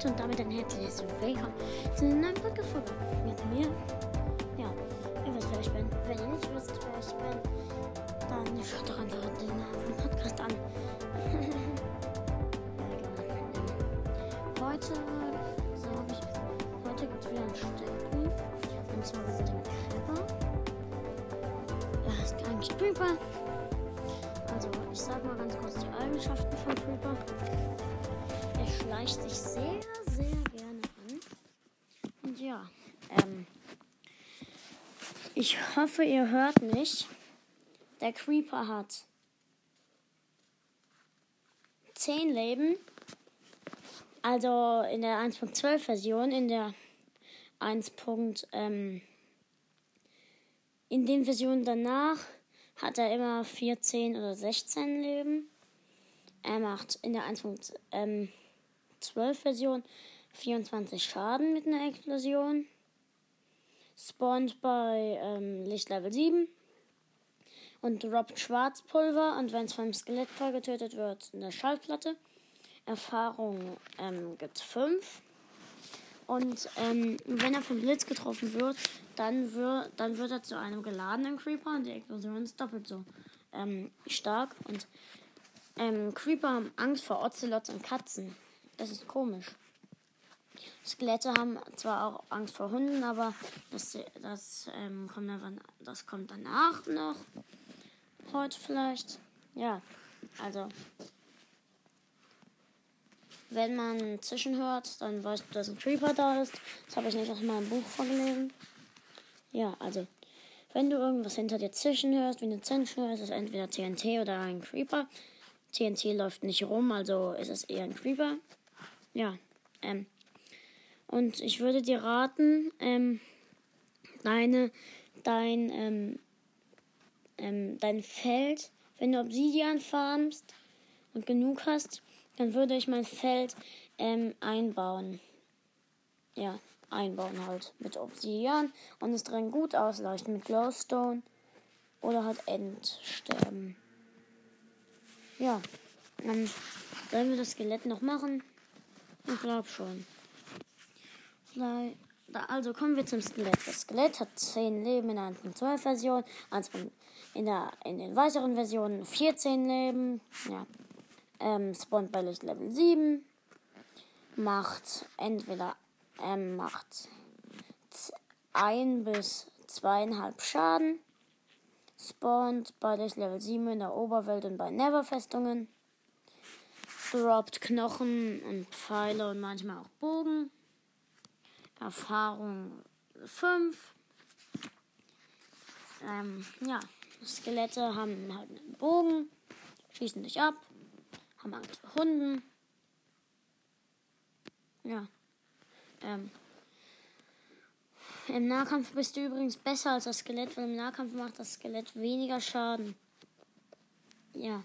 Leute und damit ein herzliches Willkommen zu einer neuen Podcast-Folge mit mir. Ja, ihr wisst, wer ich bin. Wenn ihr nicht wisst, wer ich bin, dann schaut doch einfach den Podcast an. genau. Heute, so habe ich, heute gibt es wieder einen Steckbrief. Und zwar über den Creeper. Ja, ist eigentlich Creeper. Also, ich sag mal ganz kurz die Eigenschaften von Creeper. Schleicht sich sehr, sehr gerne an. Und ja, ähm, ich hoffe, ihr hört mich. Der Creeper hat 10 Leben. Also in der 1.12 Version, in der 1. Ähm, in den Versionen danach hat er immer 14 oder 16 Leben. Er macht in der 1.12 ähm, Version 24 Schaden mit einer Explosion. Spawnt bei ähm, Lichtlevel 7 und droppt Schwarzpulver und wenn es vom Skelett getötet wird, eine Schallplatte. Erfahrung ähm, gibt 5. Und ähm, wenn er vom Blitz getroffen wird, dann, wird, dann wird er zu einem geladenen Creeper und die Explosion ist doppelt so ähm, stark. Und ähm, Creeper haben Angst vor Ocelots und Katzen. Das ist komisch. Skelette haben zwar auch Angst vor Hunden, aber das, das, ähm, kommt, dann, das kommt danach noch. Heute vielleicht. Ja, also. Wenn man zwischenhört, dann weißt du, dass ein Creeper da ist. Das habe ich nicht aus meinem Buch vorgelesen. Ja, also. Wenn du irgendwas hinter dir zischen hörst, wie eine Zündschnur, ist es entweder TNT oder ein Creeper. TNT läuft nicht rum, also ist es eher ein Creeper. Ja, ähm. Und ich würde dir raten, ähm, deine, dein, ähm, ähm, dein Feld, wenn du Obsidian farmst und genug hast, dann würde ich mein Feld ähm, einbauen. Ja, einbauen halt mit Obsidian und es drin gut ausleuchten mit Glowstone oder halt Endsterben. Ja, dann sollen wir das Skelett noch machen? Ich glaube schon. Also kommen wir zum Skelett. Das Skelett hat 10 Leben in der 1.12 Version, in, in den weiteren Versionen 14 Leben. Ja. Ähm, spawnt bei Licht Level 7. Macht entweder ähm, macht 1 bis 2,5 Schaden. Spawnt bei Licht Level 7 in der Oberwelt und bei Never-Festungen. Droppt Knochen und Pfeile und manchmal auch Bogen. Erfahrung 5. Ähm, ja, Skelette haben halt einen Bogen, schießen dich ab, haben Angst vor Hunden. Ja. Ähm, Im Nahkampf bist du übrigens besser als das Skelett, weil im Nahkampf macht das Skelett weniger Schaden. Ja.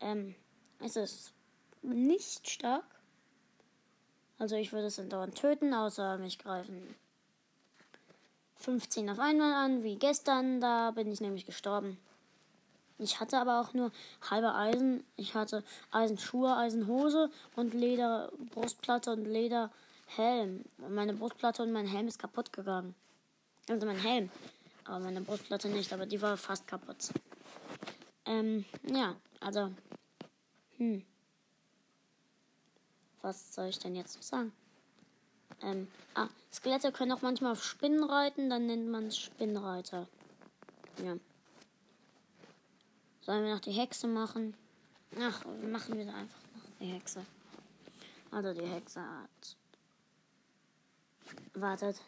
Ähm, es ist nicht stark. Also ich würde es dann dauernd töten, außer mich greifen 15 auf einmal an, wie gestern. Da bin ich nämlich gestorben. Ich hatte aber auch nur halbe Eisen. Ich hatte Eisenschuhe, Eisenhose und Leder Brustplatte und Lederhelm. Und meine Brustplatte und mein Helm ist kaputt gegangen. Also mein Helm. Aber meine Brustplatte nicht, aber die war fast kaputt. Ähm, ja, also. Hm was soll ich denn jetzt noch sagen? Ähm, ah, Skelette können auch manchmal auf Spinnen reiten, dann nennt man es Spinnreiter. Ja. Sollen wir noch die Hexe machen? Ach, machen wir einfach noch die Hexe. Also die Hexe hat. Wartet.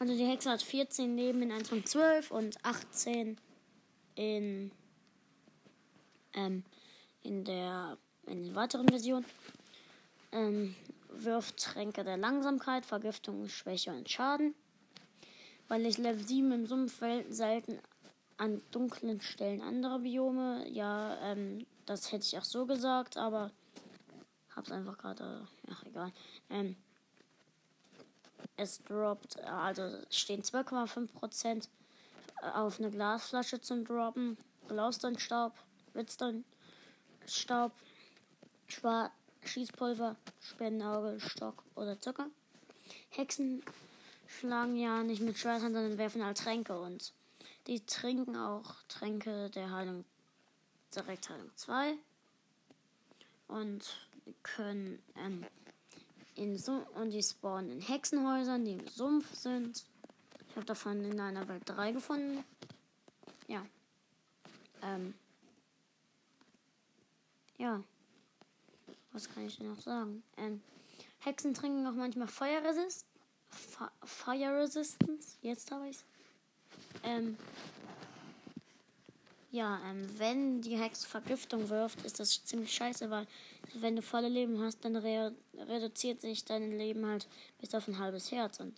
Also die Hexe hat 14 Leben in 1 von 12 und 18 in ähm, in der in den weiteren Versionen. Ähm, wirft Tränke der Langsamkeit, Vergiftung, Schwäche und Schaden. Weil ich Level 7 im Sumpf selten an dunklen Stellen anderer Biome. Ja, ähm, das hätte ich auch so gesagt, aber hab's einfach gerade. Ach, egal. Ähm, es droppt, also stehen 2,5% auf eine Glasflasche zum Droppen. Glausteinstaub, Redstone, Staub, Schwarz, Schießpulver, Spendenauge, Stock oder Zucker. Hexen schlagen ja nicht mit Schwertern, sondern werfen halt Tränke und die trinken auch Tränke der Heilung, Direktheilung 2 und können ähm, in Sum und die spawnen in Hexenhäusern, die im Sumpf sind. Ich habe davon in einer Welt 3 gefunden. Ja. Ähm. Ja. Was kann ich denn noch sagen? Ähm, Hexen trinken auch manchmal Feuerresist. Fire Resistance. Jetzt habe ich's. Ähm. Ja, ähm, wenn die Hexe Vergiftung wirft, ist das ziemlich scheiße, weil wenn du volle Leben hast, dann re reduziert sich dein Leben halt bis auf ein halbes Herz und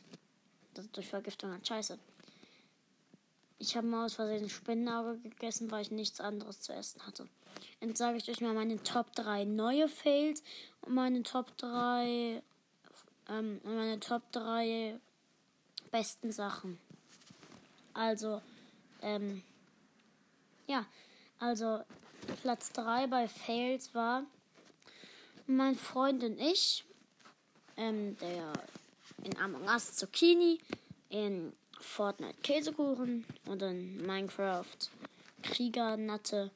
das ist durch Vergiftung halt scheiße. Ich habe mal aus Versehen Spinnenauge gegessen, weil ich nichts anderes zu essen hatte. Jetzt sage ich euch mal meine Top 3 neue Fails und meine Top 3 ähm, meine Top 3 besten Sachen. Also, ähm, ja, also Platz 3 bei Fails war mein Freund und ich, ähm, der in Among Us Zucchini, in Fortnite Käsekuchen und in Minecraft Kriegernatte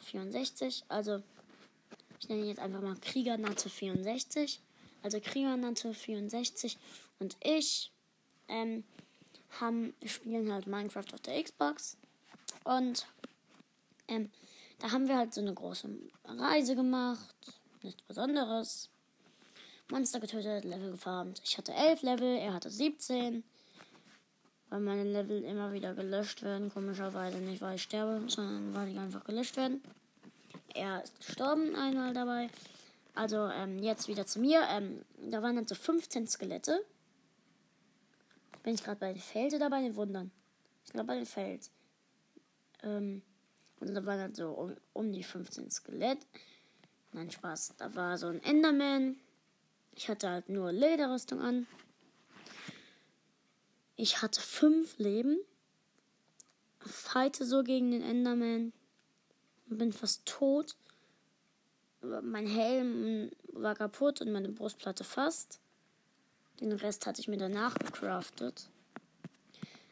64. Also ich nenne ihn jetzt einfach mal Kriegernatte 64. Also Kriegernatte 64 und ich ähm, haben, spielen halt Minecraft auf der Xbox. Und ähm, da haben wir halt so eine große Reise gemacht. Nichts Besonderes. Monster getötet, Level gefarmt. Ich hatte 11 Level, er hatte 17 weil meine Level immer wieder gelöscht werden. Komischerweise nicht, weil ich sterbe, sondern weil die einfach gelöscht werden. Er ist gestorben einmal dabei. Also ähm, jetzt wieder zu mir. Ähm, da waren dann so 15 Skelette. Bin ich gerade bei den Fels oder bei den Wundern? Ich glaube bei den Fels. Ähm, und da waren dann so um, um die 15 Skelett. Nein, Spaß. Da war so ein Enderman. Ich hatte halt nur Lederrüstung an. Ich hatte fünf Leben, fighte so gegen den Enderman bin fast tot. Mein Helm war kaputt und meine Brustplatte fast. Den Rest hatte ich mir danach gecraftet.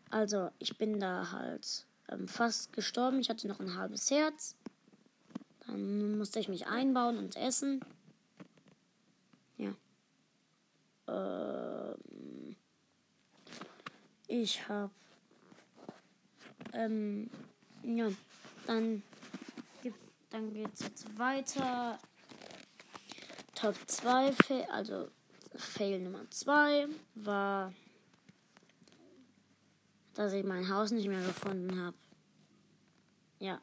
Also, ich bin da halt ähm, fast gestorben. Ich hatte noch ein halbes Herz. Dann musste ich mich einbauen und essen. Ja. Ähm. Ich habe. Ähm, ja, dann, dann geht es jetzt weiter. Top 2, also Fail Nummer 2 war, dass ich mein Haus nicht mehr gefunden habe. Ja,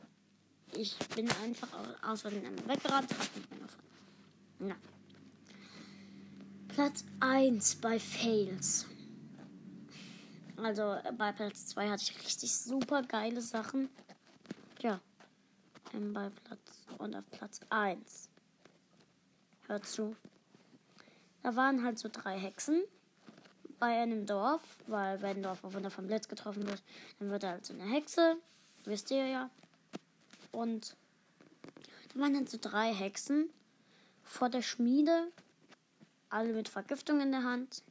ich bin einfach aus Versehen weggerannt, hab nicht mehr gefunden. Ja. Platz 1 bei Fails. Also bei Platz 2 hatte ich richtig super geile Sachen. Ja. Ähm, bei Platz und auf Platz 1. Hört zu. Da waren halt so drei Hexen bei einem Dorf, weil wenn ein Dorf auf Wunder vom Blitz getroffen wird, dann wird er halt so eine Hexe. Wisst ihr ja. Und da waren halt so drei Hexen vor der Schmiede, alle mit Vergiftung in der Hand.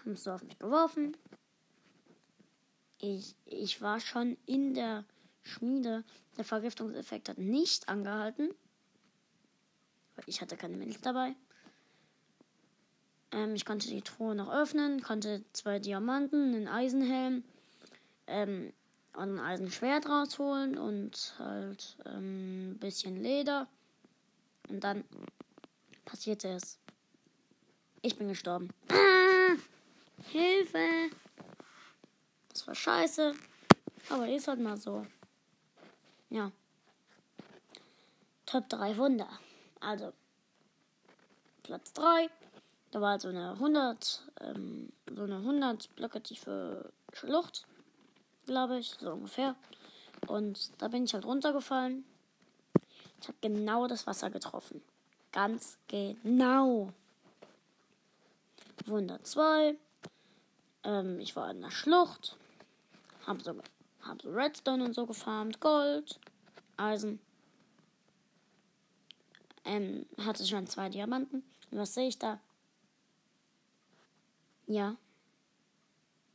Haben es so auf mich geworfen ich, ich war schon in der Schmiede. Der Vergiftungseffekt hat nicht angehalten. Ich hatte keine Milch dabei. Ähm, ich konnte die Truhe noch öffnen, konnte zwei Diamanten, einen Eisenhelm ähm, und ein Eisenschwert rausholen und halt ähm, ein bisschen Leder. Und dann passierte es. Ich bin gestorben. Ah! Hilfe! Das war scheiße. Aber ist halt mal so. Ja. Top 3 Wunder. Also, Platz 3. Da war so eine 100, ähm, so eine 100 Blöcke tiefe Schlucht, glaube ich, so ungefähr. Und da bin ich halt runtergefallen. Ich habe genau das Wasser getroffen. Ganz genau. Wunder 2. Ähm, ich war in der Schlucht. Hab so, hab so Redstone und so gefarmt, Gold, Eisen. ähm, hatte schon zwei Diamanten. Und was sehe ich da? Ja.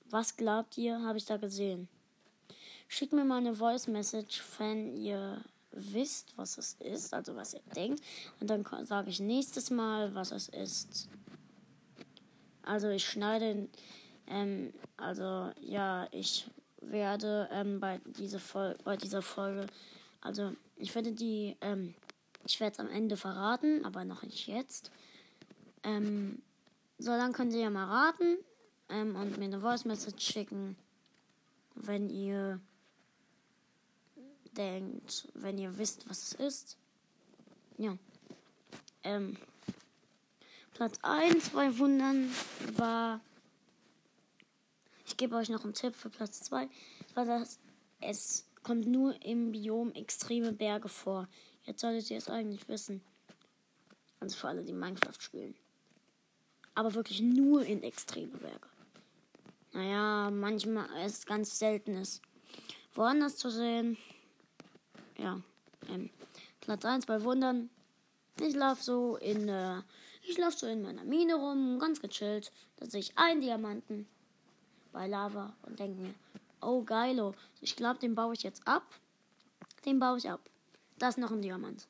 Was glaubt ihr, habe ich da gesehen? Schickt mir mal eine Voice Message, wenn ihr wisst, was es ist, also was ihr denkt. Und dann sage ich nächstes Mal, was es ist. Also ich schneide, ähm, also ja, ich werde ähm, bei, diese bei dieser Folge, also ich werde die, ähm, ich werde es am Ende verraten, aber noch nicht jetzt. Ähm, so, dann könnt ihr ja mal raten ähm, und mir eine Voice Message schicken, wenn ihr denkt, wenn ihr wisst, was es ist. Ja. Ähm, Platz 1 bei Wundern war. Ich gebe euch noch einen Tipp für Platz 2. War das. Es kommt nur im Biom extreme Berge vor. Jetzt solltet ihr es eigentlich wissen. Also für alle, die Minecraft spielen. Aber wirklich nur in extreme Berge. Naja, manchmal ist es ganz selten ist. Woanders zu sehen, ja, ähm, Platz 1 bei Wundern. Ich laufe so in, äh, ich laufe so in meiner Mine rum, ganz gechillt. Da sehe ich einen Diamanten bei Lava und denke mir, oh geilo, ich glaube, den baue ich jetzt ab. Den baue ich ab. Da ist noch ein Diamant.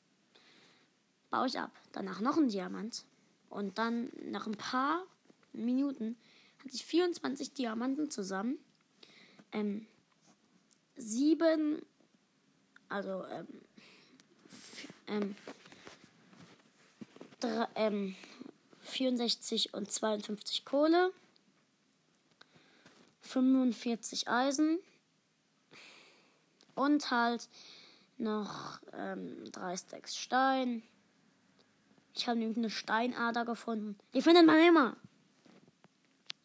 Baue ich ab. Danach noch ein Diamant. Und dann nach ein paar Minuten hatte ich 24 Diamanten zusammen. Ähm, sieben also ähm, ähm, drei, ähm, 64 und 52 Kohle, 45 Eisen und halt noch ähm, drei Stacks Stein. Ich habe nämlich eine Steinader gefunden. Die findet man immer.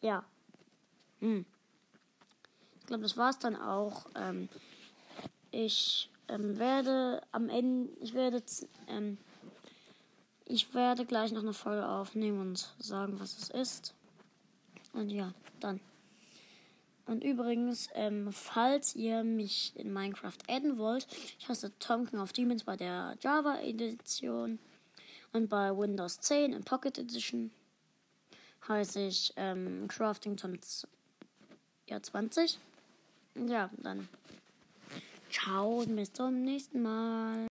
Ja. Hm. Ich glaube, das war's dann auch. Ähm, ich ähm, werde am Ende, ich werde, ähm, ich werde gleich noch eine Folge aufnehmen und sagen, was es ist. Und ja, dann. Und übrigens, ähm, falls ihr mich in Minecraft adden wollt, ich heiße Tonken of Demons bei der Java Edition und bei Windows 10 in Pocket Edition heiße ich ähm, Craftington ja, 20. Ja, dann Ciao und bis zum nächsten Mal.